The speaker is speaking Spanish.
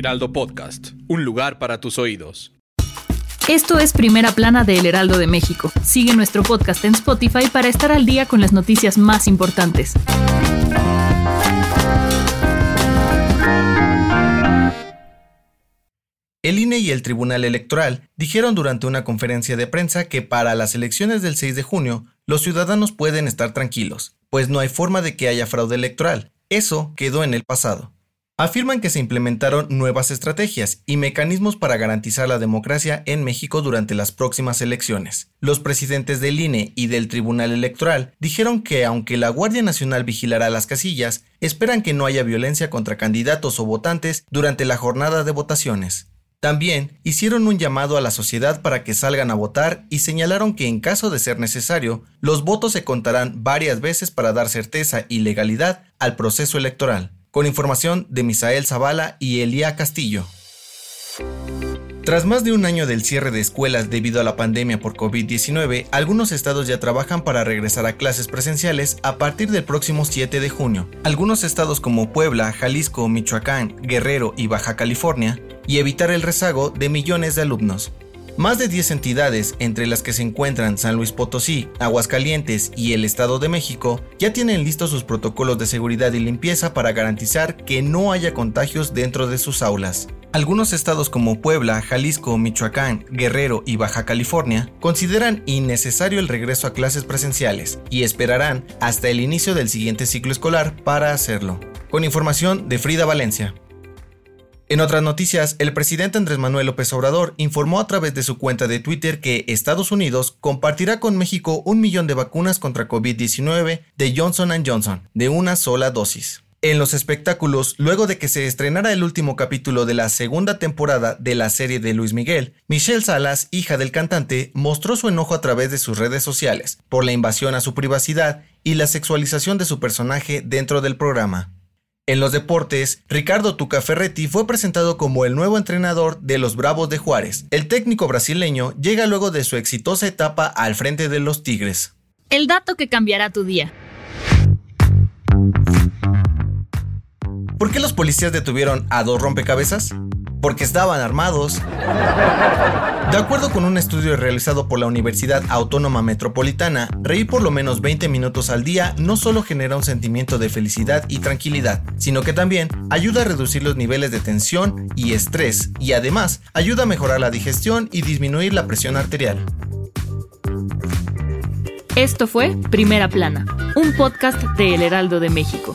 Heraldo Podcast, un lugar para tus oídos. Esto es Primera Plana de El Heraldo de México. Sigue nuestro podcast en Spotify para estar al día con las noticias más importantes. El INE y el Tribunal Electoral dijeron durante una conferencia de prensa que para las elecciones del 6 de junio los ciudadanos pueden estar tranquilos, pues no hay forma de que haya fraude electoral. Eso quedó en el pasado. Afirman que se implementaron nuevas estrategias y mecanismos para garantizar la democracia en México durante las próximas elecciones. Los presidentes del INE y del Tribunal Electoral dijeron que aunque la Guardia Nacional vigilará las casillas, esperan que no haya violencia contra candidatos o votantes durante la jornada de votaciones. También hicieron un llamado a la sociedad para que salgan a votar y señalaron que en caso de ser necesario, los votos se contarán varias veces para dar certeza y legalidad al proceso electoral. Con información de Misael Zavala y Elia Castillo. Tras más de un año del cierre de escuelas debido a la pandemia por COVID-19, algunos estados ya trabajan para regresar a clases presenciales a partir del próximo 7 de junio. Algunos estados como Puebla, Jalisco, Michoacán, Guerrero y Baja California y evitar el rezago de millones de alumnos. Más de 10 entidades, entre las que se encuentran San Luis Potosí, Aguascalientes y el Estado de México, ya tienen listos sus protocolos de seguridad y limpieza para garantizar que no haya contagios dentro de sus aulas. Algunos estados como Puebla, Jalisco, Michoacán, Guerrero y Baja California consideran innecesario el regreso a clases presenciales y esperarán hasta el inicio del siguiente ciclo escolar para hacerlo. Con información de Frida Valencia. En otras noticias, el presidente Andrés Manuel López Obrador informó a través de su cuenta de Twitter que Estados Unidos compartirá con México un millón de vacunas contra COVID-19 de Johnson ⁇ Johnson, de una sola dosis. En los espectáculos, luego de que se estrenara el último capítulo de la segunda temporada de la serie de Luis Miguel, Michelle Salas, hija del cantante, mostró su enojo a través de sus redes sociales por la invasión a su privacidad y la sexualización de su personaje dentro del programa. En los deportes, Ricardo Tuca Ferretti fue presentado como el nuevo entrenador de los Bravos de Juárez. El técnico brasileño llega luego de su exitosa etapa al frente de los Tigres. El dato que cambiará tu día. ¿Por qué los policías detuvieron a dos rompecabezas? Porque estaban armados. De acuerdo con un estudio realizado por la Universidad Autónoma Metropolitana, reír por lo menos 20 minutos al día no solo genera un sentimiento de felicidad y tranquilidad, sino que también ayuda a reducir los niveles de tensión y estrés y además ayuda a mejorar la digestión y disminuir la presión arterial. Esto fue Primera Plana, un podcast de El Heraldo de México.